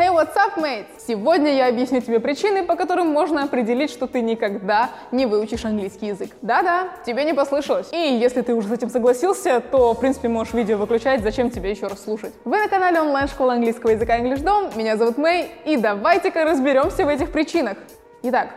Hey, what's up, mate? Сегодня я объясню тебе причины, по которым можно определить, что ты никогда не выучишь английский язык. Да-да, тебе не послышалось. И если ты уже с этим согласился, то, в принципе, можешь видео выключать, зачем тебе еще раз слушать. Вы на канале онлайн-школы английского языка English Dom, меня зовут Мэй, и давайте-ка разберемся в этих причинах. Итак,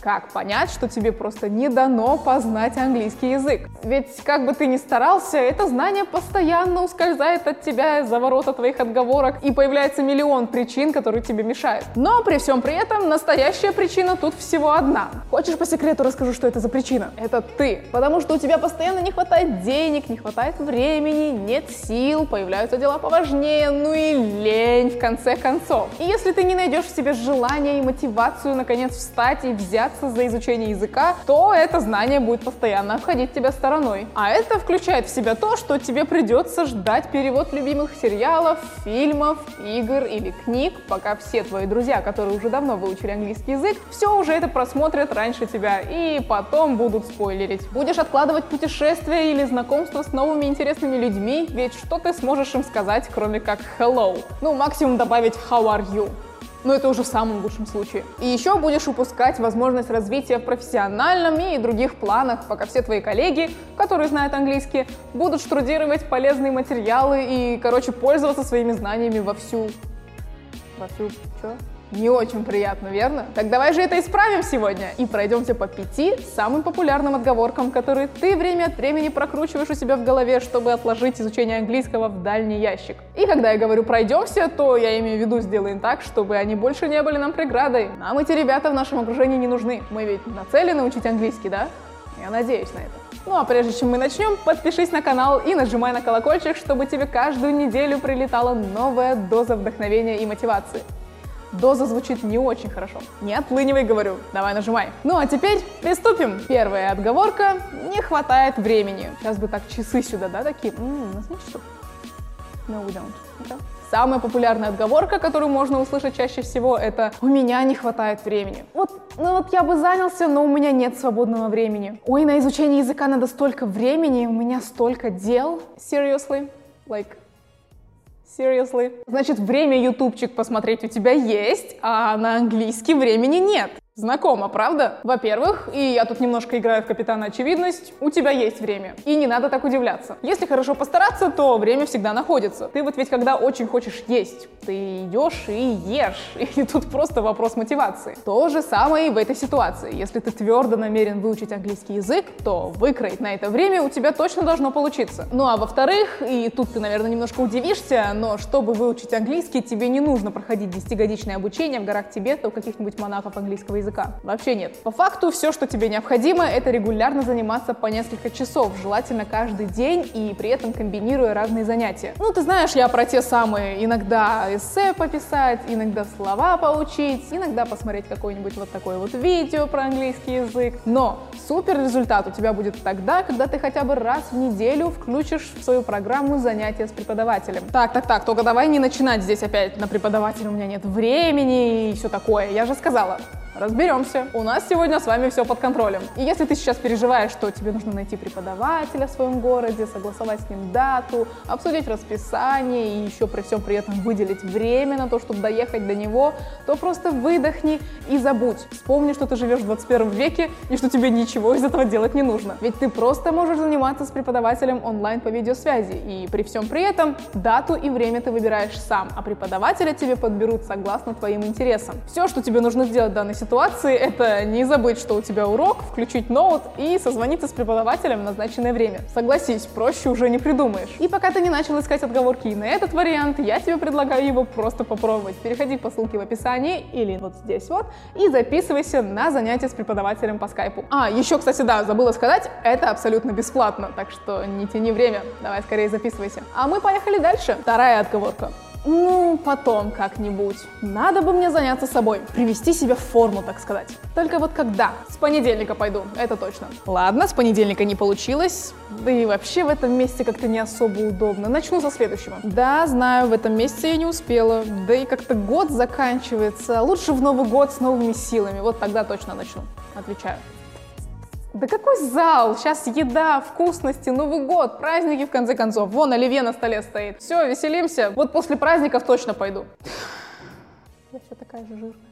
как понять, что тебе просто не дано познать английский язык? Ведь как бы ты ни старался, это знание постоянно ускользает от тебя за ворота твоих отговорок, и появляется миллион причин, которые тебе мешают. Но при всем при этом настоящая причина тут всего одна. Хочешь по секрету расскажу, что это за причина? Это ты. Потому что у тебя постоянно не хватает денег, не хватает времени, нет сил, появляются дела поважнее, ну и лень в конце концов. И если ты не найдешь в себе желание и мотивацию наконец встать и взять взяться за изучение языка, то это знание будет постоянно обходить тебя стороной. А это включает в себя то, что тебе придется ждать перевод любимых сериалов, фильмов, игр или книг, пока все твои друзья, которые уже давно выучили английский язык, все уже это просмотрят раньше тебя и потом будут спойлерить. Будешь откладывать путешествия или знакомство с новыми интересными людьми, ведь что ты сможешь им сказать, кроме как hello? Ну, максимум добавить how are you? Но это уже в самом лучшем случае. И еще будешь упускать возможность развития в профессиональном и других планах, пока все твои коллеги, которые знают английский, будут штудировать полезные материалы и, короче, пользоваться своими знаниями вовсю. Вовсю, что? Не очень приятно, верно? Так давай же это исправим сегодня и пройдемся по пяти самым популярным отговоркам, которые ты время от времени прокручиваешь у себя в голове, чтобы отложить изучение английского в дальний ящик. И когда я говорю пройдемся, то я имею в виду сделаем так, чтобы они больше не были нам преградой. Нам эти ребята в нашем окружении не нужны. Мы ведь нацелены учить английский, да? Я надеюсь на это. Ну а прежде чем мы начнем, подпишись на канал и нажимай на колокольчик, чтобы тебе каждую неделю прилетала новая доза вдохновения и мотивации. Доза звучит не очень хорошо. Не отлынивай, говорю. Давай нажимай. Ну а теперь приступим. Первая отговорка. Не хватает времени. Сейчас бы так часы сюда, да, такие. М-м, у часов. No, we don't. Okay. Самая популярная отговорка, которую можно услышать чаще всего, это «у меня не хватает времени». Вот, ну вот я бы занялся, но у меня нет свободного времени. Ой, на изучение языка надо столько времени, у меня столько дел. Seriously? Like, Seriously? Значит, время ютубчик посмотреть у тебя есть, а на английский времени нет. Знакомо, правда? Во-первых, и я тут немножко играю в капитана очевидность, у тебя есть время. И не надо так удивляться. Если хорошо постараться, то время всегда находится. Ты вот ведь когда очень хочешь есть, ты идешь и ешь. И тут просто вопрос мотивации. То же самое и в этой ситуации. Если ты твердо намерен выучить английский язык, то выкроить на это время у тебя точно должно получиться. Ну а во-вторых, и тут ты, наверное, немножко удивишься, но чтобы выучить английский, тебе не нужно проходить 10-годичное обучение в горах Тибета у каких-нибудь монахов английского языка языка. Вообще нет. По факту все, что тебе необходимо, это регулярно заниматься по несколько часов, желательно каждый день и при этом комбинируя разные занятия. Ну, ты знаешь, я про те самые иногда эссе пописать, иногда слова поучить, иногда посмотреть какое-нибудь вот такое вот видео про английский язык. Но супер результат у тебя будет тогда, когда ты хотя бы раз в неделю включишь в свою программу занятия с преподавателем. Так, так, так, только давай не начинать здесь опять на преподавателя у меня нет времени и все такое. Я же сказала, Разберемся. У нас сегодня с вами все под контролем. И если ты сейчас переживаешь, что тебе нужно найти преподавателя в своем городе, согласовать с ним дату, обсудить расписание и еще при всем при этом выделить время на то, чтобы доехать до него, то просто выдохни и забудь. Вспомни, что ты живешь в 21 веке и что тебе ничего из этого делать не нужно. Ведь ты просто можешь заниматься с преподавателем онлайн по видеосвязи. И при всем при этом дату и время ты выбираешь сам, а преподавателя тебе подберут согласно твоим интересам. Все, что тебе нужно сделать в данной ситуации, это не забыть, что у тебя урок, включить ноут и созвониться с преподавателем в назначенное время. Согласись, проще уже не придумаешь. И пока ты не начал искать отговорки на этот вариант, я тебе предлагаю его просто попробовать. Переходи по ссылке в описании или вот здесь вот и записывайся на занятия с преподавателем по скайпу. А, еще, кстати, да, забыла сказать, это абсолютно бесплатно, так что не тяни время, давай скорее записывайся. А мы поехали дальше. Вторая отговорка. Ну, потом как-нибудь. Надо бы мне заняться собой, привести себя в форму, так сказать. Только вот когда? С понедельника пойду, это точно. Ладно, с понедельника не получилось. Да и вообще в этом месте как-то не особо удобно. Начну со следующего. Да, знаю, в этом месяце я не успела. Да и как-то год заканчивается. Лучше в Новый год с новыми силами. Вот тогда точно начну. Отвечаю. Да какой зал? Сейчас еда, вкусности, Новый год, праздники в конце концов. Вон оливье на столе стоит. Все, веселимся. Вот после праздников точно пойду. вся такая же жирная.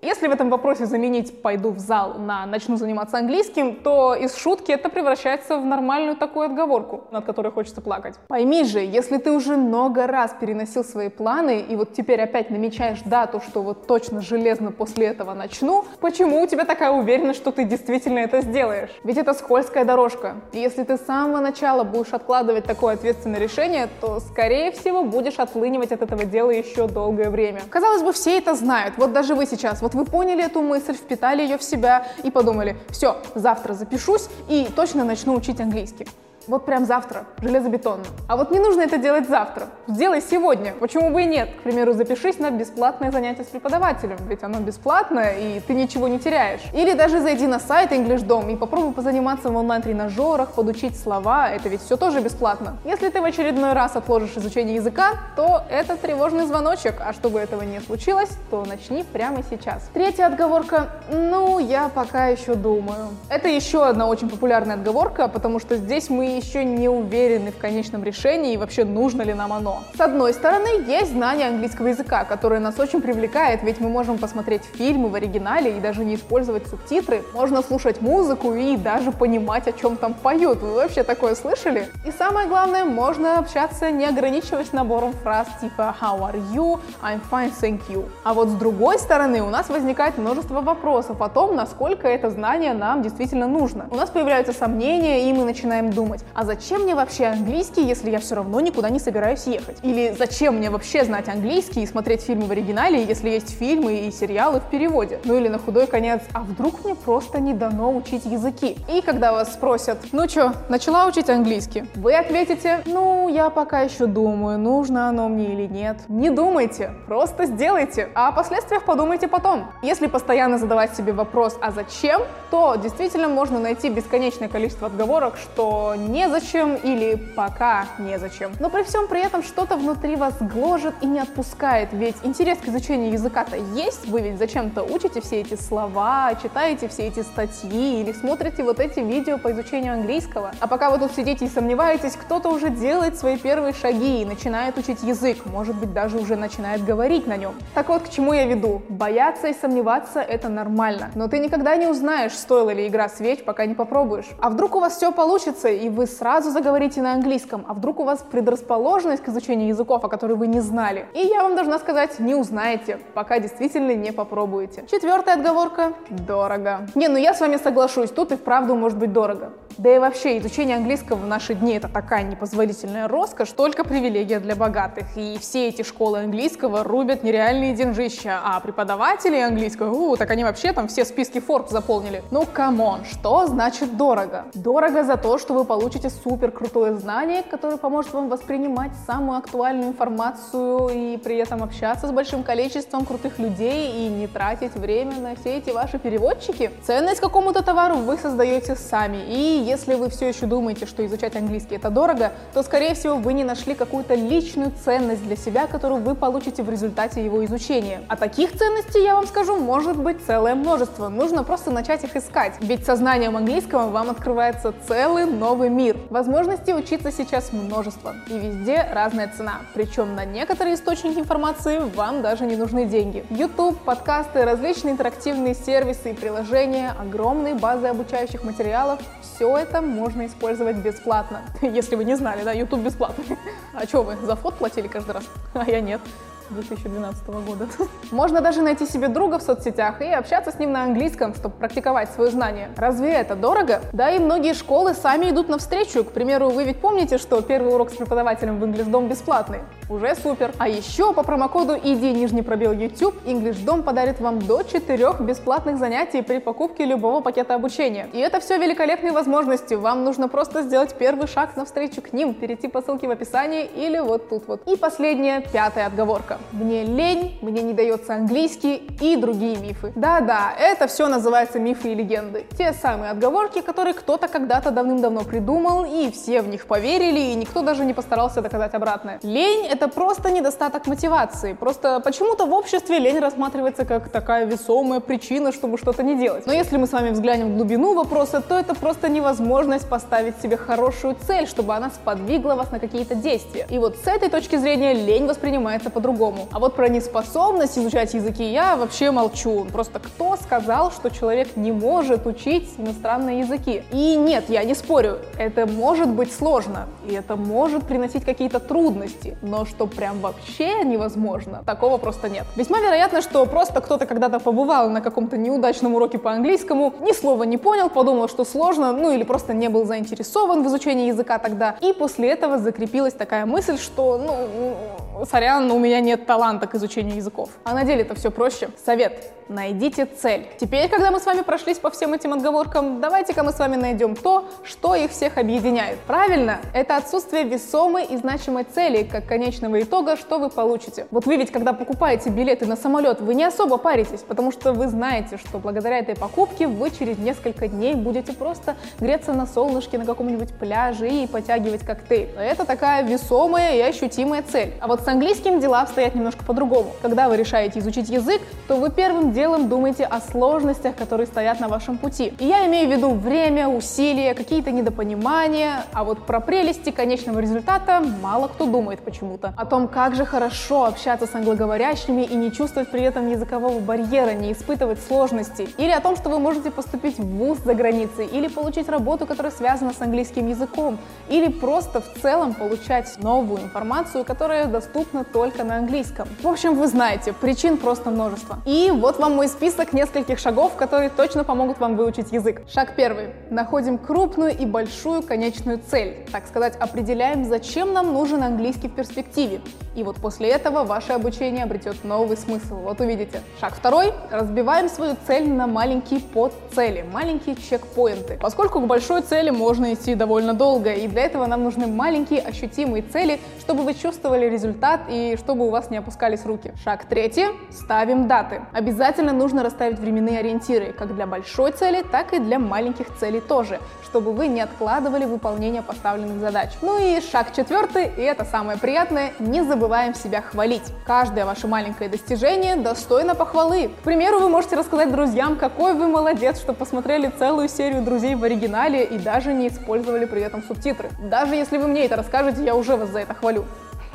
Если в этом вопросе заменить «пойду в зал» на «начну заниматься английским», то из шутки это превращается в нормальную такую отговорку, над которой хочется плакать. Пойми же, если ты уже много раз переносил свои планы и вот теперь опять намечаешь дату, что вот точно железно после этого начну, почему у тебя такая уверенность, что ты действительно это сделаешь? Ведь это скользкая дорожка. И если ты с самого начала будешь откладывать такое ответственное решение, то, скорее всего, будешь отлынивать от этого дела еще долгое время. Казалось бы, все это знают. Вот даже вы сейчас вот вы поняли эту мысль, впитали ее в себя и подумали, все, завтра запишусь и точно начну учить английский. Вот прям завтра, железобетонно. А вот не нужно это делать завтра. Сделай сегодня. Почему бы и нет? К примеру, запишись на бесплатное занятие с преподавателем, ведь оно бесплатное, и ты ничего не теряешь. Или даже зайди на сайт EnglishDom и попробуй позаниматься в онлайн-тренажерах, подучить слова, это ведь все тоже бесплатно. Если ты в очередной раз отложишь изучение языка, то это тревожный звоночек, а чтобы этого не случилось, то начни прямо сейчас. Третья отговорка, ну, я пока еще думаю. Это еще одна очень популярная отговорка, потому что здесь мы еще не уверены в конечном решении и вообще нужно ли нам оно. С одной стороны, есть знание английского языка, которое нас очень привлекает, ведь мы можем посмотреть фильмы в оригинале и даже не использовать субтитры. Можно слушать музыку и даже понимать, о чем там поют. Вы вообще такое слышали? И самое главное, можно общаться, не ограничиваясь набором фраз типа How are you? I'm fine, thank you. А вот с другой стороны, у нас возникает множество вопросов о том, насколько это знание нам действительно нужно. У нас появляются сомнения, и мы начинаем думать, а зачем мне вообще английский, если я все равно никуда не собираюсь ехать? Или зачем мне вообще знать английский и смотреть фильмы в оригинале, если есть фильмы и сериалы в переводе? Ну или на худой конец, а вдруг мне просто не дано учить языки? И когда вас спросят, ну чё, начала учить английский? Вы ответите, ну я пока еще думаю, нужно оно мне или нет. Не думайте, просто сделайте, а о последствиях подумайте потом. Если постоянно задавать себе вопрос, а зачем, то действительно можно найти бесконечное количество отговорок, что незачем или пока незачем. Но при всем при этом что-то внутри вас гложет и не отпускает, ведь интерес к изучению языка-то есть, вы ведь зачем-то учите все эти слова, читаете все эти статьи или смотрите вот эти видео по изучению английского. А пока вы тут сидите и сомневаетесь, кто-то уже делает свои первые шаги и начинает учить язык, может быть даже уже начинает говорить на нем. Так вот, к чему я веду? Бояться и сомневаться это нормально, но ты никогда не узнаешь, стоила ли игра свеч, пока не попробуешь. А вдруг у вас все получится, и вы сразу заговорите на английском, а вдруг у вас предрасположенность к изучению языков, о которой вы не знали. И я вам должна сказать, не узнаете, пока действительно не попробуете. Четвертая отговорка – дорого. Не, ну я с вами соглашусь, тут и вправду может быть дорого. Да и вообще, изучение английского в наши дни это такая непозволительная роскошь, только привилегия для богатых. И все эти школы английского рубят нереальные деньжища, а преподаватели английского, у, так они вообще там все списки Forbes заполнили. Ну, come on, что значит дорого? Дорого за то, что вы получите супер крутое знание, которое поможет вам воспринимать самую актуальную информацию и при этом общаться с большим количеством крутых людей и не тратить время на все эти ваши переводчики. Ценность какому-то товару вы создаете сами. И если вы все еще думаете, что изучать английский это дорого, то скорее всего вы не нашли какую-то личную ценность для себя, которую вы получите в результате его изучения. А таких ценностей, я вам скажу, может быть целое множество. Нужно просто начать их искать. Ведь со знанием английского вам открывается целый новый мир. Возможностей учиться сейчас множество. И везде разная цена. Причем на некоторые источники информации вам даже не нужны деньги. YouTube, подкасты, различные интерактивные сервисы и приложения, огромные базы обучающих материалов – все это можно использовать бесплатно. Если вы не знали, да, YouTube бесплатный. А что вы, за фот платили каждый раз? А я нет. 2012 года. Можно даже найти себе друга в соцсетях и общаться с ним на английском, чтобы практиковать свое знание. Разве это дорого? Да и многие школы сами идут навстречу. К примеру, вы ведь помните, что первый урок с преподавателем в EnglishDom бесплатный? Уже супер. А еще по промокоду ID нижний пробел YouTube EnglishDom подарит вам до 4 бесплатных занятий при покупке любого пакета обучения. И это все великолепные возможности. Вам нужно просто сделать первый шаг навстречу к ним, перейти по ссылке в описании или вот тут вот. И последняя, пятая отговорка. Мне лень, мне не дается английский и другие мифы. Да-да, это все называется мифы и легенды. Те самые отговорки, которые кто-то когда-то давным-давно придумал, и все в них поверили, и никто даже не постарался доказать обратное. Лень — это просто недостаток мотивации. Просто почему-то в обществе лень рассматривается как такая весомая причина, чтобы что-то не делать. Но если мы с вами взглянем в глубину вопроса, то это просто невозможность поставить себе хорошую цель, чтобы она сподвигла вас на какие-то действия. И вот с этой точки зрения лень воспринимается по-другому по-другому. А вот про неспособность изучать языки я вообще молчу. Просто кто сказал, что человек не может учить иностранные языки? И нет, я не спорю, это может быть сложно, и это может приносить какие-то трудности, но что прям вообще невозможно, такого просто нет. Весьма вероятно, что просто кто-то когда-то побывал на каком-то неудачном уроке по английскому, ни слова не понял, подумал, что сложно, ну или просто не был заинтересован в изучении языка тогда, и после этого закрепилась такая мысль, что, ну, сорян, у меня нет таланта к изучению языков. А на деле это все проще. Совет. Найдите цель. Теперь, когда мы с вами прошлись по всем этим отговоркам, давайте-ка мы с вами найдем то, что их всех объединяет. Правильно, это отсутствие весомой и значимой цели, как конечного итога, что вы получите. Вот вы ведь, когда покупаете билеты на самолет, вы не особо паритесь, потому что вы знаете, что благодаря этой покупке вы через несколько дней будете просто греться на солнышке на каком-нибудь пляже и потягивать коктейль. Это такая весомая и ощутимая цель. А вот с английским дела обстоят немножко по-другому. Когда вы решаете изучить язык, то вы первым делом думайте о сложностях, которые стоят на вашем пути. И я имею в виду время, усилия, какие-то недопонимания, а вот про прелести конечного результата мало кто думает почему-то. О том, как же хорошо общаться с англоговорящими и не чувствовать при этом языкового барьера, не испытывать сложностей. Или о том, что вы можете поступить в вуз за границей, или получить работу, которая связана с английским языком, или просто в целом получать новую информацию, которая доступна только на английском. В общем, вы знаете, причин просто множество. И вот вам мой список нескольких шагов, которые точно помогут вам выучить язык. Шаг первый. Находим крупную и большую конечную цель. Так сказать, определяем, зачем нам нужен английский в перспективе. И вот после этого ваше обучение обретет новый смысл. Вот увидите. Шаг второй. Разбиваем свою цель на маленькие подцели, маленькие чекпоинты. Поскольку к большой цели можно идти довольно долго, и для этого нам нужны маленькие ощутимые цели, чтобы вы чувствовали результат и чтобы у вас не опускались руки. Шаг третий. Ставим даты. Обязательно нужно расставить временные ориентиры, как для большой цели, так и для маленьких целей тоже, чтобы вы не откладывали выполнение поставленных задач. Ну и шаг четвертый, и это самое приятное, не забываем себя хвалить. Каждое ваше маленькое достижение достойно похвалы. К примеру, вы можете рассказать друзьям, какой вы молодец, что посмотрели целую серию друзей в оригинале и даже не использовали при этом субтитры. Даже если вы мне это расскажете, я уже вас за это хвалю.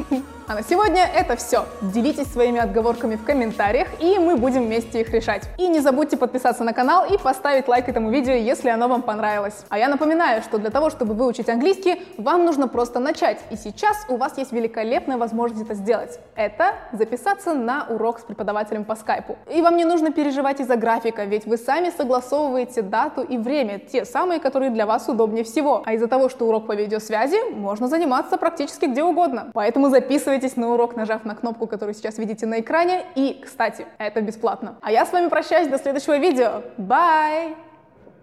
А на сегодня это все. Делитесь своими отговорками в комментариях, и мы будем вместе их решать. И не забудьте подписаться на канал и поставить лайк этому видео, если оно вам понравилось. А я напоминаю, что для того, чтобы выучить английский, вам нужно просто начать. И сейчас у вас есть великолепная возможность это сделать. Это записаться на урок с преподавателем по скайпу. И вам не нужно переживать из-за графика, ведь вы сами согласовываете дату и время, те самые, которые для вас удобнее всего. А из-за того, что урок по видеосвязи, можно заниматься практически где угодно. Поэтому записывайтесь Подписывайтесь на урок, нажав на кнопку, которую сейчас видите на экране. И, кстати, это бесплатно. А я с вами прощаюсь до следующего видео. Bye!